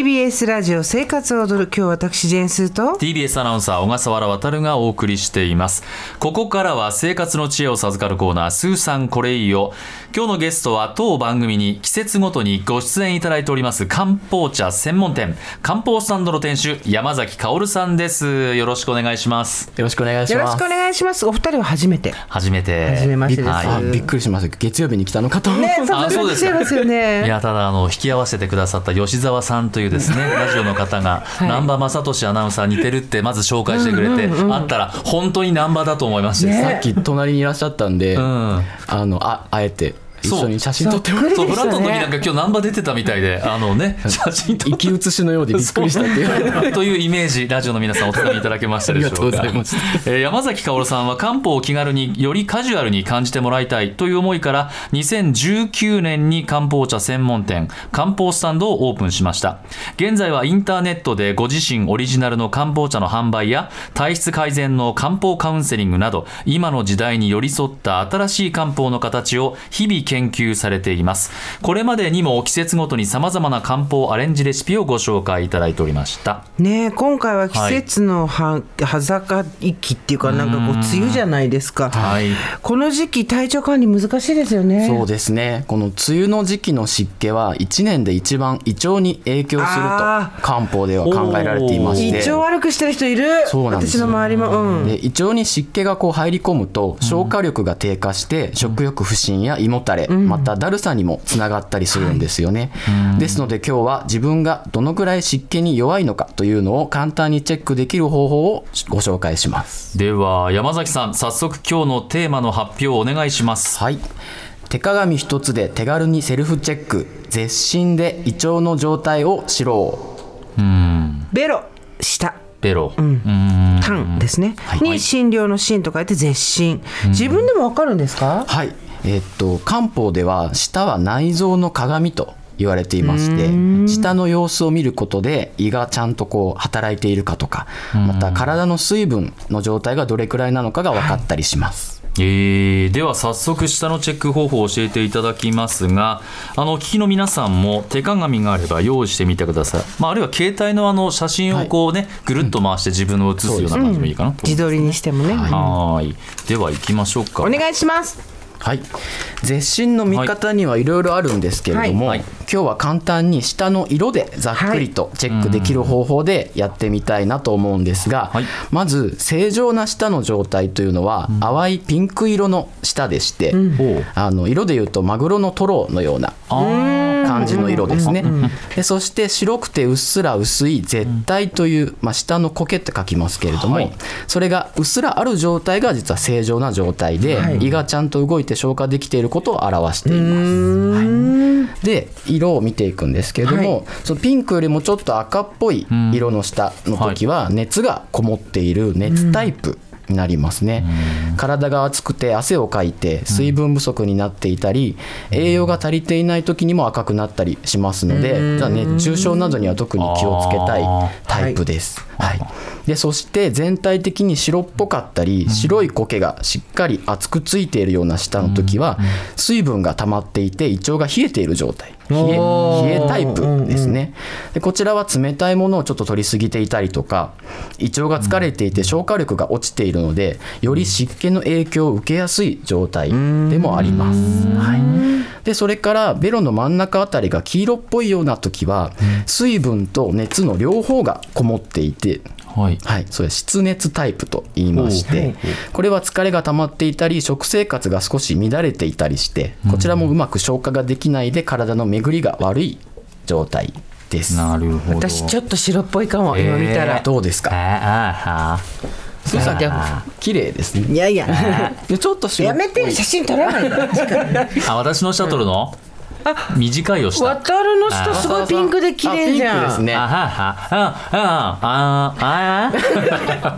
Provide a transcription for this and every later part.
TBS ラジオ生活を踊る今日私ジェーンスーと TBS アナウンサー小笠原渉がお送りしています。ここからは生活の知恵を授かるコーナースーさんこれいいよ。今日のゲストは当番組に季節ごとにご出演いただいております漢方茶専門店漢方スタンドの店主山崎薫さんです。よろしくお願いします。よろしくお願いします。よろしくお願いします。お二人は初めて。初めて。初めましてです、はい。あびっくりしました。月曜日に来たのかと。ねそうですよね。いやただあの引き合わせてくださった吉澤さんというですね。ラジオの方が。い。南波雅俊アナウンサー似てるってまず紹介してくれて、会ったら本当に南波だと思いまして、ね。さっき隣にいらっしゃったんで、うん。あのああえて一そう。緒に写真撮ってもそっくりそうフラットの時なんか今日南波出てたみたいであのね写真撮生き写しのようでびっくりしたっていう。というイメージラジオの皆さんおつかみいただけましたでしょうか。ありがとうございます。えー山崎薫さんは漢方を気軽によりカジュアルに感じてもらいたいという思いから2019年に漢方茶専門店漢方スタンドをオープンしました。現在はインターネットでご自身オリジナルの漢方茶の販売や体質改善の漢方カウンセリングなど今の時代に寄り添った新しい漢方の形を日々研究されています。これまでにも季節ごとにさまざまな漢方アレンジレシピをご紹介いただいておりました。ねえ今回は季節のは、はざか息っていうかなんかこう梅雨じゃないですか、はい。この時期体調管理難しいですよね。そうですね。この梅雨の時期の湿気は1年で一番胃腸に影響するとあ漢方では考えられていまし胃て腸悪くしてる人いる。そうなんです。よ私の周りも。うん。で胃腸に湿気がこう入り込むと消化力が低下して食欲不振や胃もたれ、まただるさにもつながったりするんですよね、ですので今日は自分がどのぐらい湿気に弱いのかというのを簡単にチェックできる方法をご紹介します。では山崎さん早速今日のテーマの発表をお願いします。はい。手鏡一つで手軽にセルフチェック絶診で胃腸の状態を知ろう。うん。ベロ下。ベロ、痰ですね、に診療の診と書いて絶診自分でもわかるんですか？はい、えーっと漢方では舌は内臓の鏡と言われていまして舌の様子を見ることで胃がちゃんとこう働いているかとかまた体の水分の状態がどれくらいなのかが分かったりします、えーでは早速下のチェック方法を教えていただきますがあのお聞きの皆さんも手鏡があれば用意してみてください、まあ、あるいは携帯のあの写真をこうね、ぐるっと回して自分を写すような感じもいいかなと、自撮りにしてもね、はーい。では行きましょうか。お願いしますはい、絶診の見方にはいろいろあるんですけれども、はい。はい今日は簡単に舌の色でざっくりとチェックできる方法でやってみたいなと思うんですが、はい。まず正常な舌の状態というのは、淡いピンク色の舌でして、ほうあの色でいうとマグロのトロのような感じの色ですね。でそして白くてうっすら薄い絶対という、まあ、下の苔って書きますけれども、はい。それがうっすらある状態が実は正常な状態で、胃がちゃんと動いて消化できていることを表しています。はいで色を見ていくんですけれども、はい。そのピンクよりもちょっと赤っぽい色の下の時は熱がこもっている熱タイプ。になりますね。体が熱くて汗をかいて水分不足になっていたり栄養が足りていない時にも赤くなったりしますので熱中症などには特に気をつけたいタイプです。はい、でそして全体的に白っぽかったり白い苔がしっかり厚くついているような舌の時は水分が溜まっていて胃腸が冷えている状態。冷え冷えタイプですね。でこちらは冷たいものをちょっと取りすぎていたりとか胃腸が疲れていて消化力が落ちているのでより湿気の影響を受けやすい状態でもあります。はい、でそれからベロの真ん中あたりが黄色っぽいような時は水分と熱の両方がこもっていてはい。はい、それ湿熱タイプと言いましてこれは疲れが溜まっていたり食生活が少し乱れていたりしてこちらもうまく消化ができないで体の巡りが悪い状態です。なるほど。私ちょっと白っぽいかも、今見たら。どうですか？あスーさん綺麗ですね。いやいや。でちょっと白やめて写真撮らない あ私の下取るの？短いをした。渡るの人すごいピンクで綺麗じゃん。あピンクですね。あはは。ああああ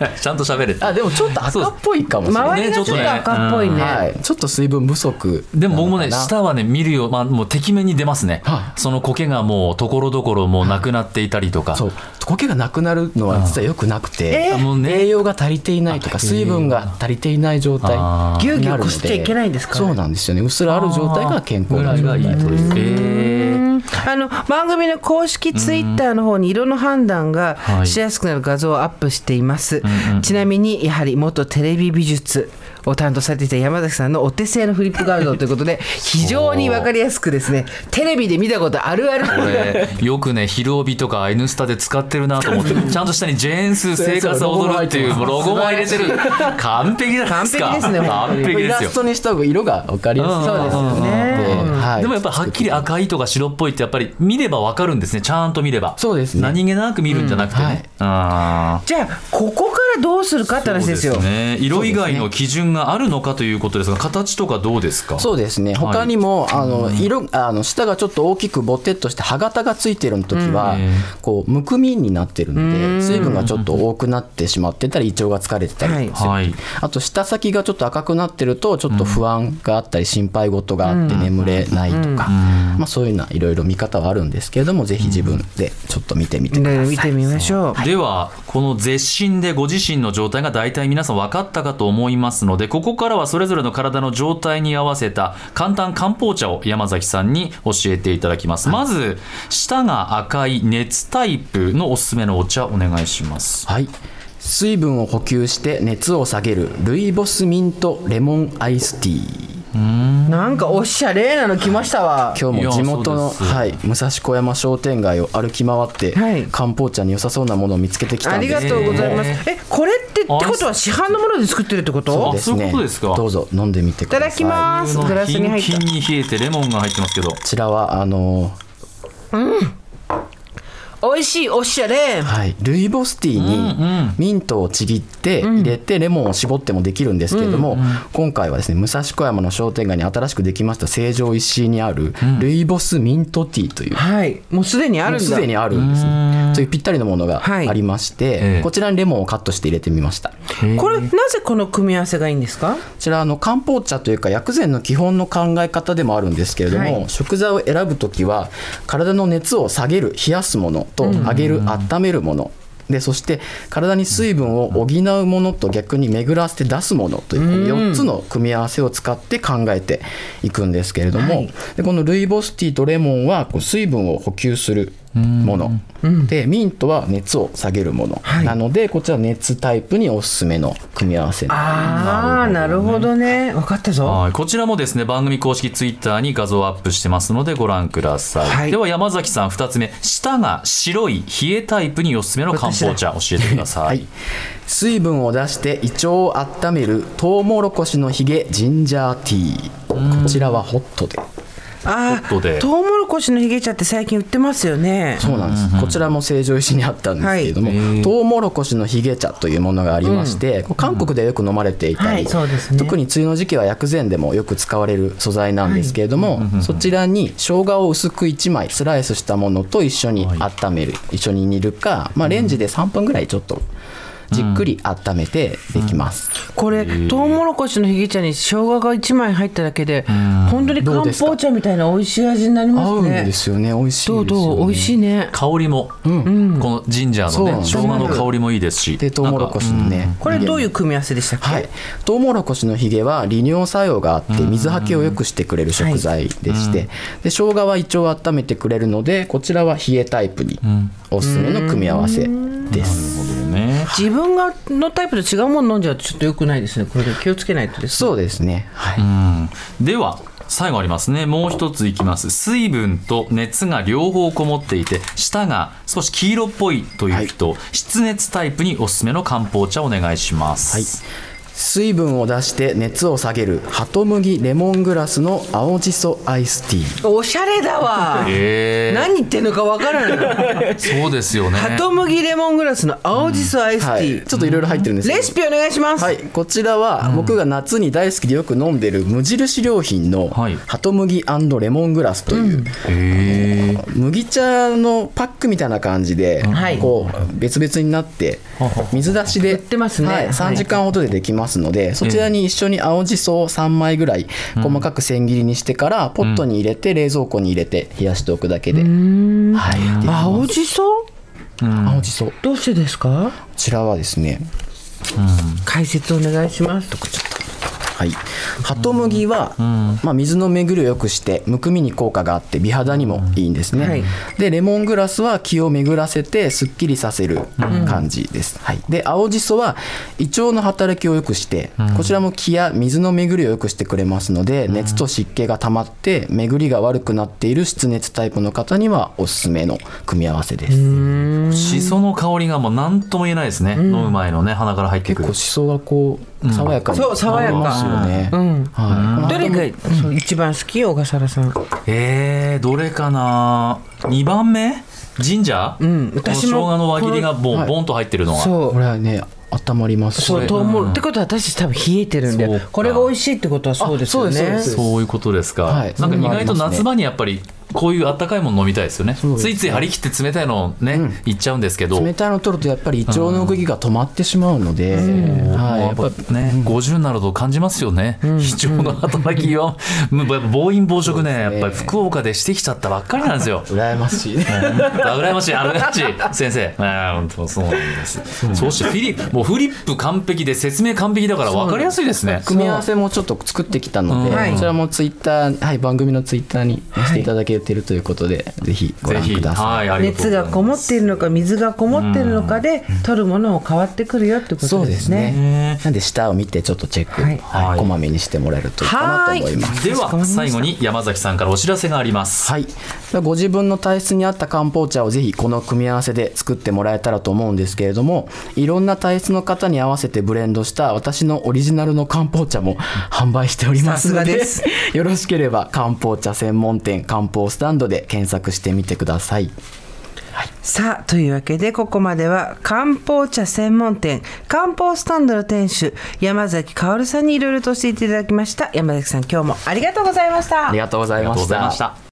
あちゃんと喋れてあでもちょっと赤っぽいかもしれない、周りがちょっと赤っぽいね。はい、ちょっと水分不足でも僕もねなのかな。舌はね見るよ、まあ、もうてきめんに出ますね、はその苔がもうところどころもうなくなっていたりとか、そう苔がなくなるのは実はよくなくて、栄養が足りていないとか水分が足りていない状態ぎゅうぎゅうこすっちゃいけないんですか？そうなんですよね。うっすらある状態が健康な状態がいいというえーあの番組の公式ツイッターの方に色の判断がはい。しやすくなる画像をアップしています、ちなみにやはり元テレビ美術を担当されていた山崎さんのお手製のフリップガードということで非常に分かりやすくですね テレビで見たことあるあるこれ よくね「ひるおび」とか「N スタ」で使ってるなと思ってちゃんと下に「ジェーンスー生活は踊る」っていうロゴも入れてる。完璧じゃないですか完璧ですね本当に。完璧イラですよ。ストにした方が色が分かりやすい。そうですよね。ではい。でもやっぱはっきり赤いとか白っぽいってやっぱり見ればわかるんですねちゃんと見れば。そうですね。何気なく見るんじゃなくてね、じゃあここからどうするかって話ですよ。そうね。色以外の基準があるのかということですが形とかどうですか？そうですね。他にも、あの色あの下がちょっと大きくボテッとして歯型がついてる時は、うんこうむくみになってるので水分がちょっと多くなってしまってたり胃腸が疲れてたりはい。あと舌先がちょっと赤くなってるとちょっと不安があったり心配事があって眠れないとか、まあ、そういうのはいろいろ見方はあるんですけれどもぜひ自分でちょっと見てみてください。見てみましょう。ではこの絶診でご自身の状態が大体皆さん分かったかと思いますのでここからはそれぞれの体の状態に合わせた簡単漢方茶を山崎さんに教えていただきます、まず舌が赤い熱タイプのおすすめのお茶お願いします。はい。水分を補給して熱を下げるルイボスミントレモンアイスティーなんかおしゃれなの来ましたわ。今日も地元の、はい、武蔵小山商店街を歩き回って、はい。漢方茶に良さそうなものを見つけてきたありんです。がとうございます。えこれってってことは市販のもので作ってるってこと？あそういうことですか？どうぞ飲んでみてください。いただきます。グラスに入った。キンキンに冷えてレモンが入ってますけど。こちらはあの美味しいおしゃれはい、ルイボスティーにミントをちぎって入れてレモンを絞ってもできるんですけれども、今回はですね武蔵小山の商店街に新しくできました成城石井にあるルイボスミントティーというはい。もうすでにあるんすでにあるんですね。そういうぴったりのものがはい。ありまして、ええ。こちらにレモンをカットして入れてみました。ここれなぜこの組み合わせがいいんですか？ちらあの漢方茶というか薬膳の基本の考え方でもあるんですけれども、はい。食材を選ぶ時は体の熱を下げる冷やすものと上げる温めるもの、でそして体に水分を補うものと逆に巡らせて出すものという4つの組み合わせを使って考えていくんですけれども、でこのルイボスティーとレモンはこう水分を補給するもの、でミントは熱を下げるもの、はい。なのでこちら熱タイプにおすすめの組み合わせああなるほどね。分かったぞ。はい、こちらもですね番組公式ツイッターに画像をアップしてますのでご覧ください、はい。では山崎さん2つ目。舌が白い冷えタイプにおすすめの漢方茶教えてください、はい、水分を出して胃腸を温めるトウモロコシのひげジンジャーティー。こちらはホットであトで。あトウモロコシのひげ茶って最近売ってますよね。そうなんです、こちらも成城石にあったんですけれども、はいトウモロコシのひげ茶というものがありまして、これ韓国ではよく飲まれていたり、はいそうですね。特に梅雨の時期は薬膳でもよく使われる素材なんですけれども、そちらに生姜を薄く1枚スライスしたものと一緒に温める、一緒に煮るか、まあ、レンジで3分ぐらいちょっとじっくり温めてできます、これトウモロコシのひげ茶に生姜が1枚入っただけで本当に漢方茶みたいな美味しい味になりま合うんすねですよね美味しいですどよね。うどう美味しいね。香りも、このジンジャーのね生姜の香りもいいですし。でトウモロコシのねこれどういう組み合わせでしたっけ、はい、トウモロコシのひげは利尿作用があって水はけを良くしてくれる食材でして、で生姜は胃腸を温めてくれるのでこちらは冷えタイプにおすすめの組み合わせです。ね。自分がのタイプと違うもの飲んじゃうとちょっと良くないですね。これで気をつけないとですね。そうですね、はい。うん。では最後ありますね。もう一ついきます。水分と熱が両方こもっていて舌が少し黄色っぽいという人、湿熱タイプにおすすめの漢方茶お願いします、はい水分を出して熱を下げるハトムギレモングラスの青じそアイスティー。おしゃれだわ。え。ー何言ってんのかわからない。そうですよね。ハトムギレモングラスの青じそアイステはい、ィー、ちょっといろいろ入ってるんですけど。レシピお願いします、はい、こちらは僕が夏に大好きでよく飲んでる無印良品のはい。ハトムギレモングラスという、へー麦茶のパックみたいな感じで、はい。こう別々になって水出しで売ってますね。はい、はい3時間ほどでできますので、そちらに一緒に青じそを3枚ぐらい細かく千切りにしてからポットに入れて冷蔵庫に入れて冷やしておくだけで、はい、で青じそ？青じそ。こどうしてですか？ちらはですね解説お願いしますははい、ハトムギは、まあ、水の巡りを良くしてむくみに効果があって美肌にもいいんですね、はい。でレモングラスは気を巡らせてすっきりさせる感じです、はい、で青じそは胃腸の働きを良くして、こちらも気や水の巡りを良くしてくれますので、熱と湿気が溜まって巡りが悪くなっている湿熱タイプの方にはおすすめの組み合わせです、しその香りがもう何とも言えないですね、飲む前のね鼻から入ってくる。結構しそがこう爽やかに。そう爽やか。なりますよね、うん。はい、どれが一番好き小笠原さん。えー、どれかな？2番目？ジンジャー、うん。私もこの生姜の輪切りがボン,、はい。ボンと入ってるのは。そう。これはね温まります。しそうと思うってことは私たち多分冷えてるんで。これが美味しいってことはそうですよね。あそうですそうそういうことですか、はい。なんか意外と夏場にやっぱりこういうあったかいもの飲みたいですよね。ついつい張り切って冷たいのね、いっちゃうんですけど。冷たいの取るとやっぱり胃腸の動きが止まってしまうので、はい、やっぱぱね、50になると感じますよね、胃腸の働きを、もうやっぱ暴飲暴食ね、やっぱり福岡でしてきちゃったばっかりなんですよ。羨ましいね。あ羨ましい、羨ましい、先生。あー本当そうなんです。そしてフィリップ、もうフリップ完璧で説明完璧だから分かりやすいですね。組み合わせもちょっと作ってきたので、うん。はいそちらもツイッター、はい、番組のツイッターに載せていただけているということで、ぜひごぜひ、覧ください。はい、ありがとう熱がこもっているのか水がこもっているのかで取るものも変わってくるよってことですですね。ね。なんで下を見てちょっとチェック、はいはいこまめにしてもらえるといいかなと思います。では、最後に山崎さんからお知らせがあります。はい、ご自分の体質に合った漢方茶をぜひこの組み合わせで作ってもらえたらと思うんですけれどもいろんな体質の方に合わせてブレンドした私のオリジナルの漢方茶も販売しておりますのでさすがです よろしければ漢方茶専門店漢方スタンドで検索してみてください。さあというわけでここまでは漢方茶専門店漢方スタンドの店主山崎薫さんにいろいろと教えていただきました山崎さん今日もありがとうございましたありがとうございました。